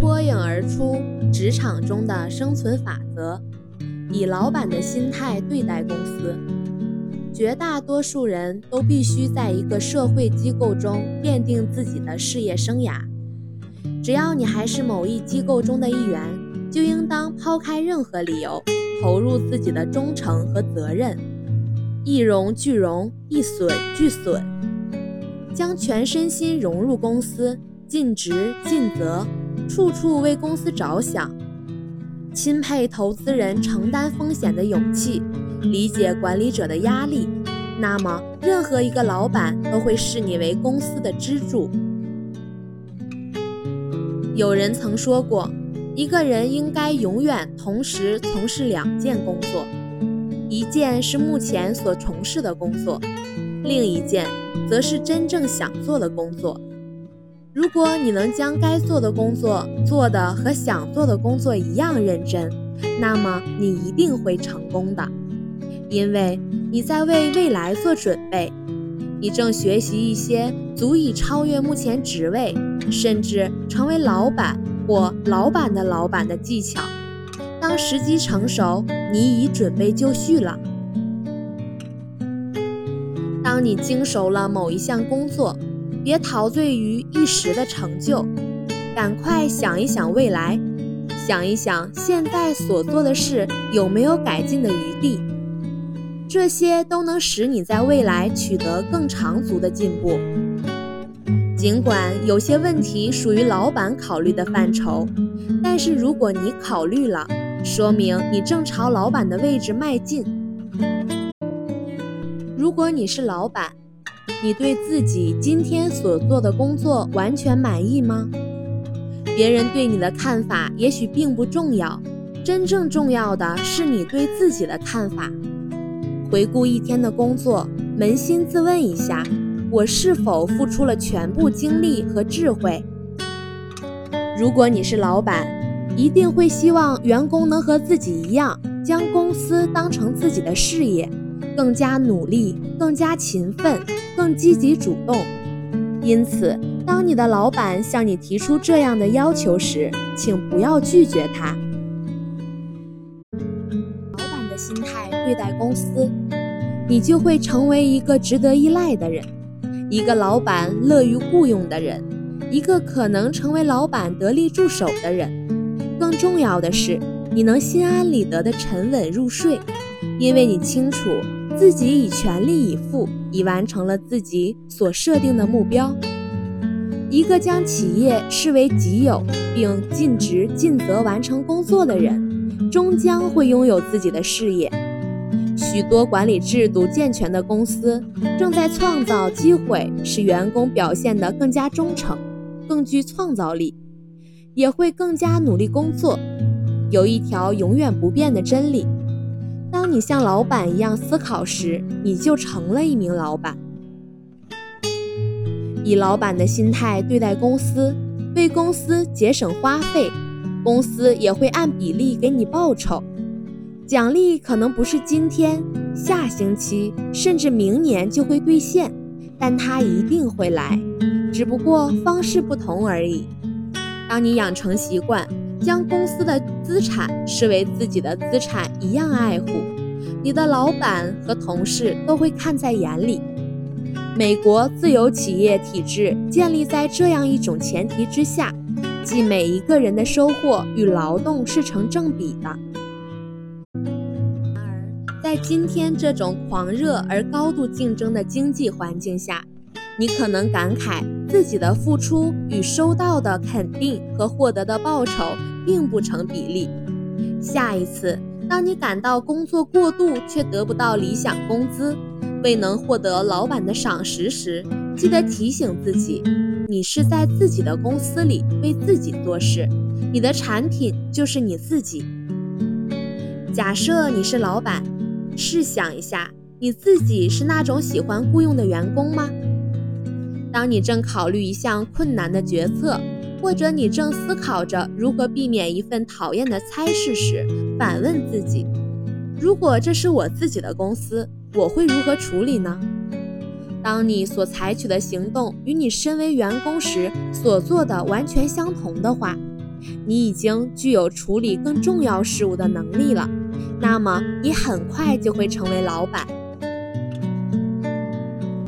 脱颖而出职场中的生存法则，以老板的心态对待公司。绝大多数人都必须在一个社会机构中奠定自己的事业生涯。只要你还是某一机构中的一员，就应当抛开任何理由，投入自己的忠诚和责任，一荣俱荣，一损俱损，将全身心融入公司，尽职尽责，处处为公司着想。钦佩投资人承担风险的勇气，理解管理者的压力，那么任何一个老板都会视你为公司的支柱。有人曾说过，一个人应该永远同时从事两件工作，一件是目前所从事的工作，另一件则是真正想做的工作。如果你能将该做的工作做的和想做的工作一样认真，那么你一定会成功的，因为你在为未来做准备。你正学习一些足以超越目前职位，甚至成为老板或老板的老板的技巧。当时机成熟，你已准备就绪了。当你精熟了某一项工作，别陶醉于一时的成就，赶快想一想未来，想一想现在所做的事有没有改进的余地。这些都能使你在未来取得更长足的进步。尽管有些问题属于老板考虑的范畴，但是如果你考虑了，说明你正朝老板的位置迈进。如果你是老板，你对自己今天所做的工作完全满意吗？别人对你的看法也许并不重要，真正重要的是你对自己的看法。回顾一天的工作，扪心自问一下：我是否付出了全部精力和智慧？如果你是老板，一定会希望员工能和自己一样，将公司当成自己的事业，更加努力、更加勤奋、更积极主动。因此，当你的老板向你提出这样的要求时，请不要拒绝他。老板的心态对待公司，你就会成为一个值得依赖的人，一个老板乐于雇佣的人，一个可能成为老板得力助手的人。更重要的是，你能心安理得地沉稳入睡，因为你清楚自己已全力以赴，已完成了自己所设定的目标。一个将企业视为己有，并尽职尽责完成工作的人。终将会拥有自己的事业。许多管理制度健全的公司正在创造机会，使员工表现得更加忠诚、更具创造力，也会更加努力工作。有一条永远不变的真理：当你像老板一样思考时，你就成了一名老板。以老板的心态对待公司，为公司节省花费。公司也会按比例给你报酬，奖励可能不是今天、下星期，甚至明年就会兑现，但它一定会来，只不过方式不同而已。当你养成习惯，将公司的资产视为自己的资产一样爱护，你的老板和同事都会看在眼里。美国自由企业体制建立在这样一种前提之下。即每一个人的收获与劳动是成正比的。然而，在今天这种狂热而高度竞争的经济环境下，你可能感慨自己的付出与收到的肯定和获得的报酬并不成比例。下一次，当你感到工作过度却得不到理想工资，未能获得老板的赏识时，记得提醒自己。你是在自己的公司里为自己做事，你的产品就是你自己。假设你是老板，试想一下，你自己是那种喜欢雇佣的员工吗？当你正考虑一项困难的决策，或者你正思考着如何避免一份讨厌的差事时，反问自己：如果这是我自己的公司，我会如何处理呢？当你所采取的行动与你身为员工时所做的完全相同的话，你已经具有处理更重要事务的能力了，那么你很快就会成为老板。